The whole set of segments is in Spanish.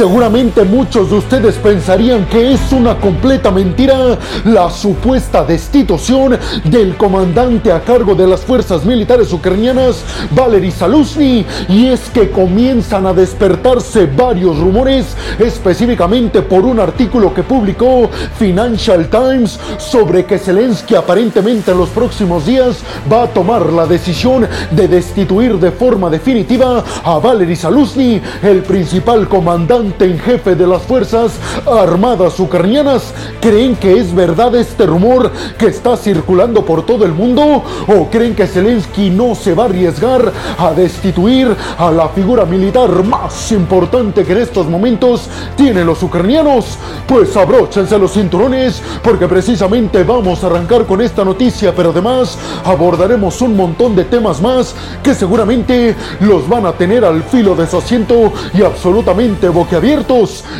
Seguramente muchos de ustedes pensarían que es una completa mentira la supuesta destitución del comandante a cargo de las fuerzas militares ucranianas, Valery Saluzny, y es que comienzan a despertarse varios rumores, específicamente por un artículo que publicó Financial Times sobre que Zelensky aparentemente en los próximos días va a tomar la decisión de destituir de forma definitiva a Valery Saluzny, el principal comandante en jefe de las Fuerzas Armadas Ucranianas. ¿Creen que es verdad este rumor que está circulando por todo el mundo? ¿O creen que Zelensky no se va a arriesgar a destituir a la figura militar más importante que en estos momentos tienen los ucranianos? Pues abróchense los cinturones porque precisamente vamos a arrancar con esta noticia, pero además abordaremos un montón de temas más que seguramente los van a tener al filo de su asiento y absolutamente boquiabiertos.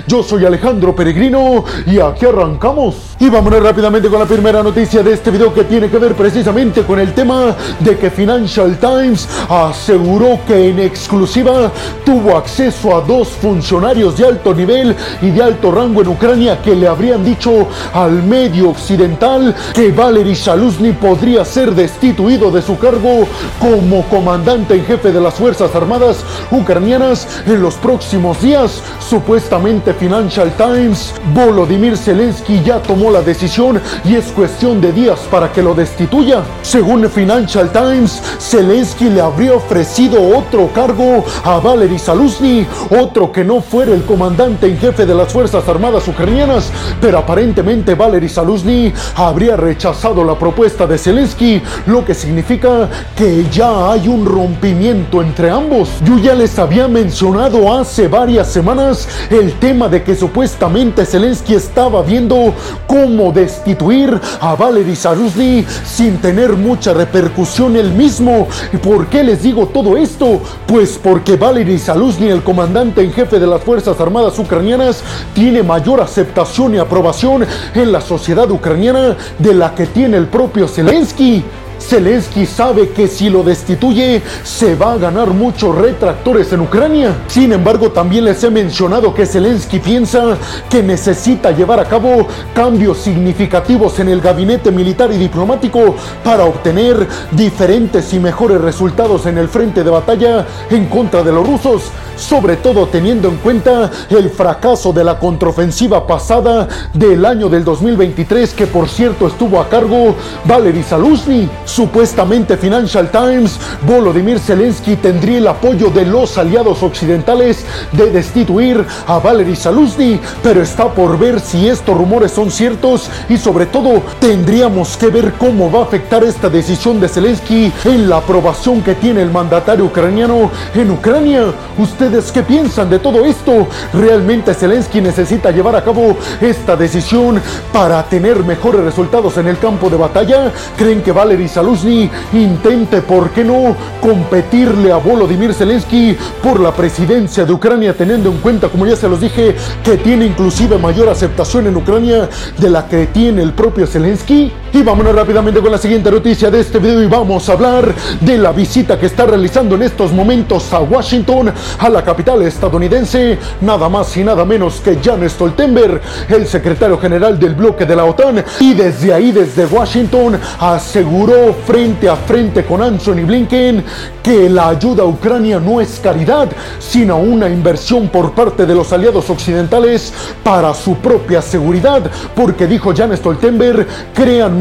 Yo soy Alejandro Peregrino y aquí arrancamos. Y vámonos rápidamente con la primera noticia de este video que tiene que ver precisamente con el tema de que Financial Times aseguró que en exclusiva tuvo acceso a dos funcionarios de alto nivel y de alto rango en Ucrania que le habrían dicho al medio occidental que Valery Saluzny podría ser destituido de su cargo como comandante en jefe de las Fuerzas Armadas ucranianas en los próximos días. Supuestamente Financial Times, Volodymyr Zelensky ya tomó la decisión y es cuestión de días para que lo destituya. Según Financial Times, Zelensky le habría ofrecido otro cargo a Valery Saluzny, otro que no fuera el comandante en jefe de las Fuerzas Armadas ucranianas, pero aparentemente Valery Saluzny habría rechazado la propuesta de Zelensky, lo que significa que ya hay un rompimiento entre ambos. Yo ya les había mencionado hace varias semanas el tema de que supuestamente Zelensky estaba viendo cómo destituir a Valery Saluzny sin tener mucha repercusión él mismo. ¿Y por qué les digo todo esto? Pues porque Valery Saluzny, el comandante en jefe de las Fuerzas Armadas ucranianas, tiene mayor aceptación y aprobación en la sociedad ucraniana de la que tiene el propio Zelensky. Zelensky sabe que si lo destituye se va a ganar muchos retractores en Ucrania. Sin embargo, también les he mencionado que Zelensky piensa que necesita llevar a cabo cambios significativos en el gabinete militar y diplomático para obtener diferentes y mejores resultados en el frente de batalla en contra de los rusos, sobre todo teniendo en cuenta el fracaso de la contraofensiva pasada del año del 2023 que por cierto estuvo a cargo Valery Saluzny. Supuestamente Financial Times, Volodymyr Zelensky tendría el apoyo de los aliados occidentales de destituir a Valery Saluzny, pero está por ver si estos rumores son ciertos y sobre todo tendríamos que ver cómo va a afectar esta decisión de Zelensky en la aprobación que tiene el mandatario ucraniano en Ucrania. ¿Ustedes qué piensan de todo esto? ¿Realmente Zelensky necesita llevar a cabo esta decisión para tener mejores resultados en el campo de batalla? ¿Creen que Valery Saluzny intente, ¿por qué no?, competirle a Volodymyr Zelensky por la presidencia de Ucrania, teniendo en cuenta, como ya se los dije, que tiene inclusive mayor aceptación en Ucrania de la que tiene el propio Zelensky. Y vámonos rápidamente con la siguiente noticia de este video y vamos a hablar de la visita que está realizando en estos momentos a Washington, a la capital estadounidense, nada más y nada menos que Jan Stoltenberg, el secretario general del bloque de la OTAN, y desde ahí, desde Washington, aseguró frente a frente con Anthony Blinken que la ayuda a Ucrania no es caridad, sino una inversión por parte de los aliados occidentales para su propia seguridad, porque dijo Jan Stoltenberg,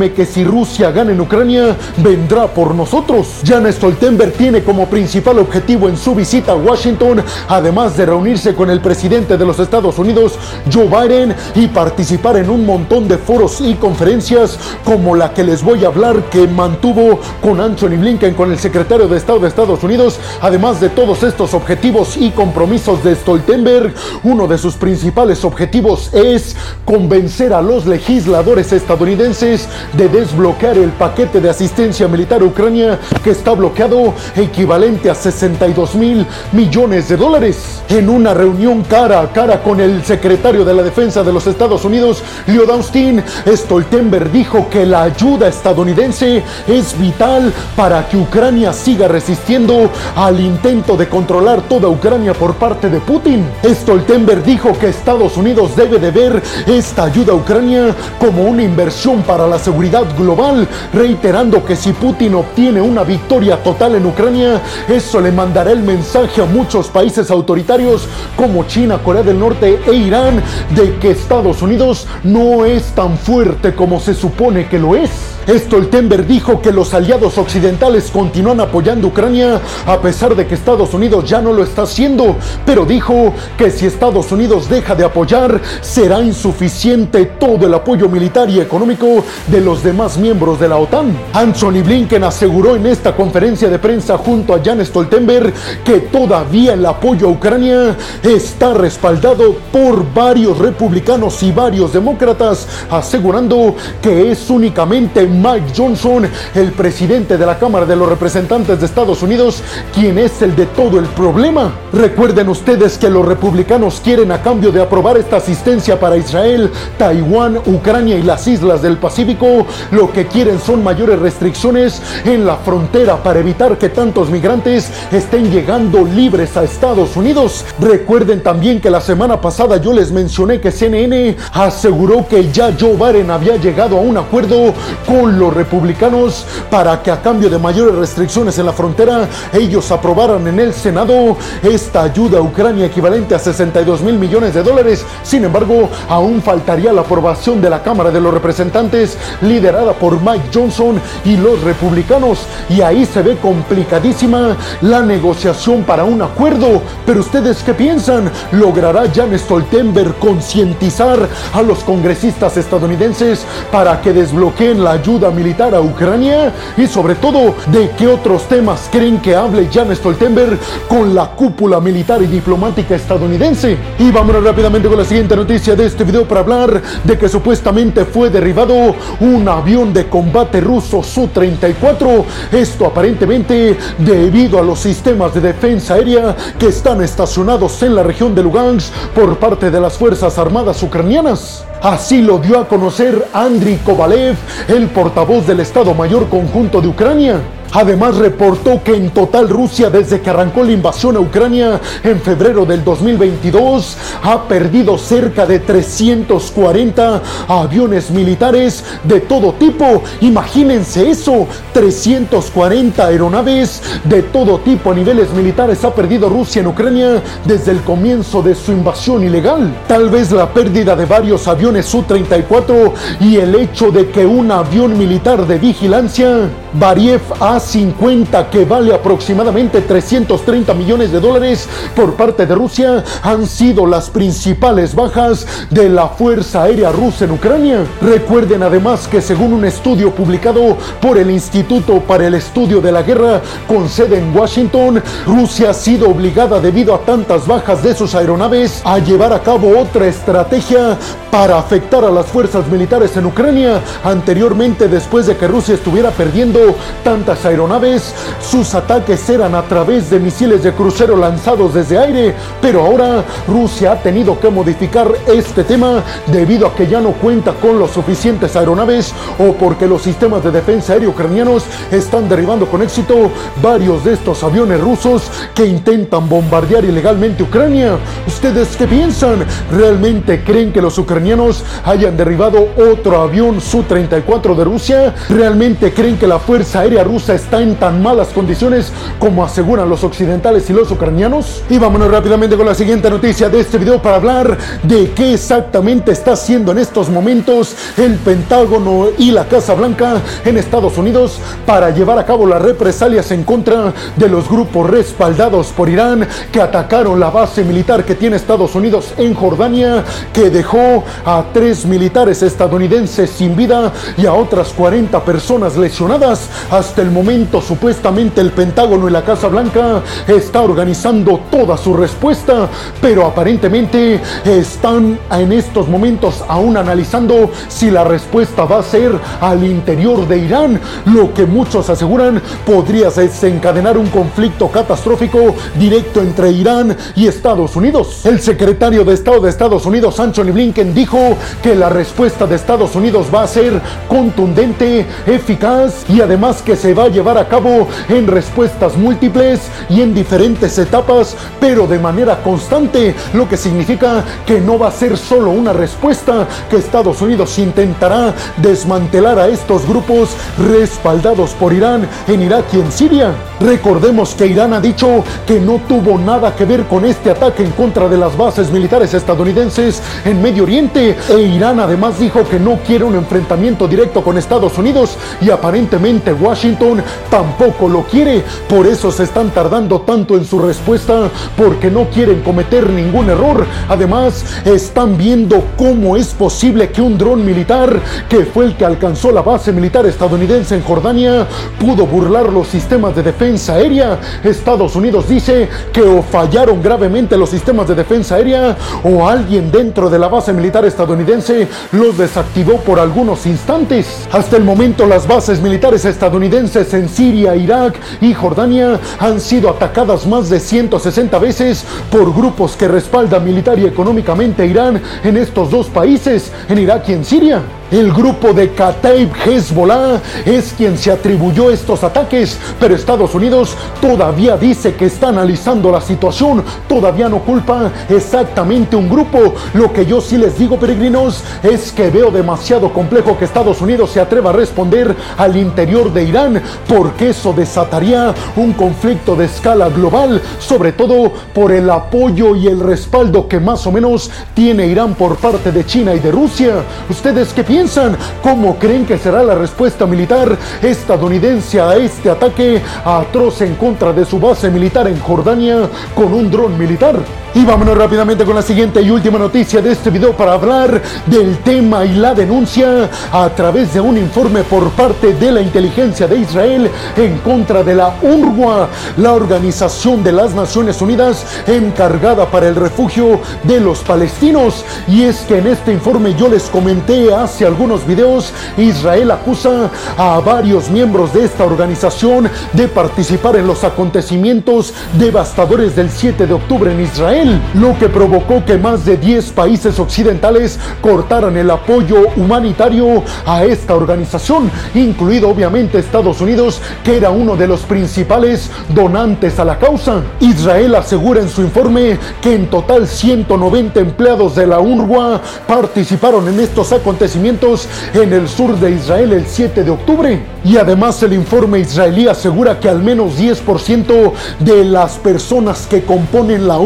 que si Rusia gana en Ucrania, vendrá por nosotros. Jan Stoltenberg tiene como principal objetivo en su visita a Washington, además de reunirse con el presidente de los Estados Unidos, Joe Biden, y participar en un montón de foros y conferencias como la que les voy a hablar que mantuvo con Anthony Blinken, con el secretario de Estado de Estados Unidos, además de todos estos objetivos y compromisos de Stoltenberg, uno de sus principales objetivos es convencer a los legisladores estadounidenses de desbloquear el paquete de asistencia militar a Ucrania que está bloqueado, equivalente a 62 mil millones de dólares. En una reunión cara a cara con el secretario de la Defensa de los Estados Unidos, Lloyd Austin, Stoltenberg dijo que la ayuda estadounidense es vital para que Ucrania siga resistiendo al intento de controlar toda Ucrania por parte de Putin. Stoltenberg dijo que Estados Unidos debe de ver esta ayuda a Ucrania como una inversión para la seguridad global, reiterando que si Putin obtiene una victoria total en Ucrania, eso le mandará el mensaje a muchos países autoritarios como China, Corea del Norte e Irán de que Estados Unidos no es tan fuerte como se supone que lo es. Stoltenberg dijo que los aliados occidentales continúan apoyando Ucrania a pesar de que Estados Unidos ya no lo está haciendo, pero dijo que si Estados Unidos deja de apoyar, será insuficiente todo el apoyo militar y económico de los demás miembros de la OTAN. Anthony Blinken aseguró en esta conferencia de prensa junto a Jan Stoltenberg que todavía el apoyo a Ucrania está respaldado por varios republicanos y varios demócratas, asegurando que es únicamente Mike Johnson, el presidente de la Cámara de los Representantes de Estados Unidos, quien es el de todo el problema. Recuerden ustedes que los republicanos quieren a cambio de aprobar esta asistencia para Israel, Taiwán, Ucrania y las islas del Pacífico, lo que quieren son mayores restricciones en la frontera para evitar que tantos migrantes estén llegando libres a Estados Unidos. Recuerden también que la semana pasada yo les mencioné que CNN aseguró que ya Joe Biden había llegado a un acuerdo con los republicanos para que a cambio de mayores restricciones en la frontera ellos aprobaran en el Senado esta ayuda a Ucrania equivalente a 62 mil millones de dólares. Sin embargo, aún faltaría la aprobación de la Cámara de los Representantes liderada por Mike Johnson y los republicanos y ahí se ve complicadísima la negociación para un acuerdo. Pero ustedes qué piensan? ¿Logrará Jan Stoltenberg concientizar a los congresistas estadounidenses para que desbloqueen la ayuda militar a Ucrania? Y sobre todo, ¿de qué otros temas creen que hable Jan Stoltenberg con la cúpula militar y diplomática estadounidense? Y vámonos rápidamente con la siguiente noticia de este video para hablar de que supuestamente fue derribado un avión de combate ruso Su-34. Esto aparentemente debido a los sistemas de defensa aérea que están estacionados en la región de Lugansk por parte de las Fuerzas Armadas ucranianas. Así lo dio a conocer Andriy Kovalev, el portavoz del Estado Mayor Conjunto de Ucrania. Además reportó que en total Rusia desde que arrancó la invasión a Ucrania en febrero del 2022 ha perdido cerca de 340 aviones militares de todo tipo. Imagínense eso, 340 aeronaves de todo tipo a niveles militares ha perdido Rusia en Ucrania desde el comienzo de su invasión ilegal. Tal vez la pérdida de varios aviones Su-34 y el hecho de que un avión militar de vigilancia, Variev ha 50 que vale aproximadamente 330 millones de dólares por parte de Rusia han sido las principales bajas de la Fuerza Aérea Rusa en Ucrania. Recuerden además que según un estudio publicado por el Instituto para el Estudio de la Guerra con sede en Washington, Rusia ha sido obligada debido a tantas bajas de sus aeronaves a llevar a cabo otra estrategia para afectar a las fuerzas militares en Ucrania. Anteriormente, después de que Rusia estuviera perdiendo tantas aeronaves, sus ataques eran a través de misiles de crucero lanzados desde aire, pero ahora Rusia ha tenido que modificar este tema debido a que ya no cuenta con los suficientes aeronaves o porque los sistemas de defensa aérea ucranianos están derribando con éxito varios de estos aviones rusos que intentan bombardear ilegalmente Ucrania. ¿Ustedes qué piensan? ¿Realmente creen que los ucranianos hayan derribado otro avión Su-34 de Rusia? ¿Realmente creen que la Fuerza Aérea Rusa está en tan malas condiciones como aseguran los occidentales y los ucranianos? Y vámonos rápidamente con la siguiente noticia de este video para hablar de qué exactamente está haciendo en estos momentos el Pentágono y la Casa Blanca en Estados Unidos para llevar a cabo las represalias en contra de los grupos respaldados por Irán que atacaron la base militar que tiene Estados Unidos en Jordania, que dejó a tres militares estadounidenses sin vida y a otras 40 personas lesionadas. Hasta el momento supuestamente el Pentágono y la Casa Blanca está organizando toda su respuesta, pero aparentemente están en estos momentos aún analizando si la respuesta va a ser al interior de Irán, lo que muchos aseguran podría desencadenar un conflicto catastrófico directo entre Irán y Estados Unidos. El secretario de Estado de Estados Unidos, Anthony Blinken, dijo que la respuesta de Estados Unidos va a ser contundente, eficaz y además que se va a llevar a cabo en respuestas múltiples y en diferentes etapas, pero de manera constante, lo que significa que no va a ser solo una respuesta, que Estados Unidos intentará desmantelar a estos grupos respaldados por Irán en Irak y en Siria. Recordemos que Irán ha dicho que no tuvo nada que ver con este ataque en contra de las bases militares estadounidenses en Medio Oriente e Irán además dijo que no quiere un enfrentamiento directo con Estados Unidos y aparentemente Washington tampoco lo quiere. Por eso se están tardando tanto en su respuesta porque no quieren cometer ningún error. Además, están viendo cómo es posible que un dron militar, que fue el que alcanzó la base militar estadounidense en Jordania, pudo burlar los sistemas de defensa aérea. Estados Unidos dice que o fallaron gravemente los sistemas de defensa aérea o alguien dentro de la base militar estadounidense los desactivó por algunos instantes. Hasta el momento las bases militares estadounidenses en Siria, Irak y Jordania han sido atacadas más de 160 veces por grupos que respaldan militar y económicamente a Irán en estos dos países, en Irak y en Siria. El grupo de Kataib Hezbollah es quien se atribuyó estos ataques, pero Estados Unidos todavía dice que está analizando la situación, todavía no culpa exactamente un grupo. Lo que yo sí les digo, peregrinos, es que veo demasiado complejo que Estados Unidos se atreva a responder al interior de Irán, porque eso desataría un conflicto de escala global, sobre todo por el apoyo y el respaldo que más o menos tiene Irán por parte de China y de Rusia. ¿Ustedes qué piensan? Piensan? ¿Cómo creen que será la respuesta militar estadounidense a este ataque atroz en contra de su base militar en Jordania con un dron militar? Y vámonos rápidamente con la siguiente y última noticia de este video para hablar del tema y la denuncia a través de un informe por parte de la inteligencia de Israel en contra de la UNRWA, la Organización de las Naciones Unidas encargada para el refugio de los palestinos. Y es que en este informe yo les comenté hace algunos videos, Israel acusa a varios miembros de esta organización de participar en los acontecimientos devastadores del 7 de octubre en Israel lo que provocó que más de 10 países occidentales cortaran el apoyo humanitario a esta organización, incluido obviamente Estados Unidos, que era uno de los principales donantes a la causa. Israel asegura en su informe que en total 190 empleados de la UNRWA participaron en estos acontecimientos en el sur de Israel el 7 de octubre. Y además el informe israelí asegura que al menos 10% de las personas que componen la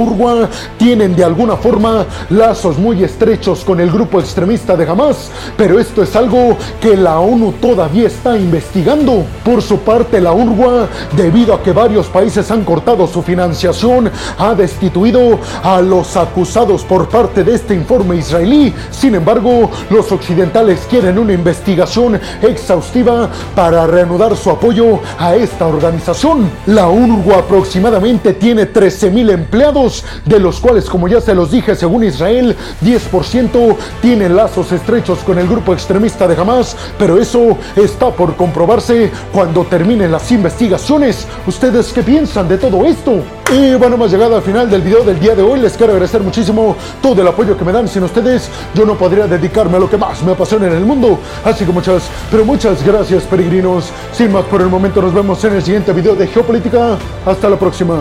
Tienen de alguna forma lazos muy estrechos con el grupo extremista de Hamas, pero esto es algo que la ONU todavía está investigando. Por su parte, la UNRWA, debido a que varios países han cortado su financiación, ha destituido a los acusados por parte de este informe israelí. Sin embargo, los occidentales quieren una investigación exhaustiva para reanudar su apoyo a esta organización. La UNRWA aproximadamente tiene 13.000 empleados, de los cuales, como ya se los dije, según Israel, 10% tienen lazos estrechos con el grupo extremista de Hamas, pero eso está por comprobarse cuando terminen las investigaciones. ¿Ustedes qué piensan de todo esto? Y bueno, hemos llegado al final del video del día de hoy. Les quiero agradecer muchísimo todo el apoyo que me dan. Sin ustedes, yo no podría dedicarme a lo que más me apasiona en el mundo. Así que muchas, pero muchas gracias, peregrinos. Sin más por el momento, nos vemos en el siguiente video de Geopolítica. Hasta la próxima.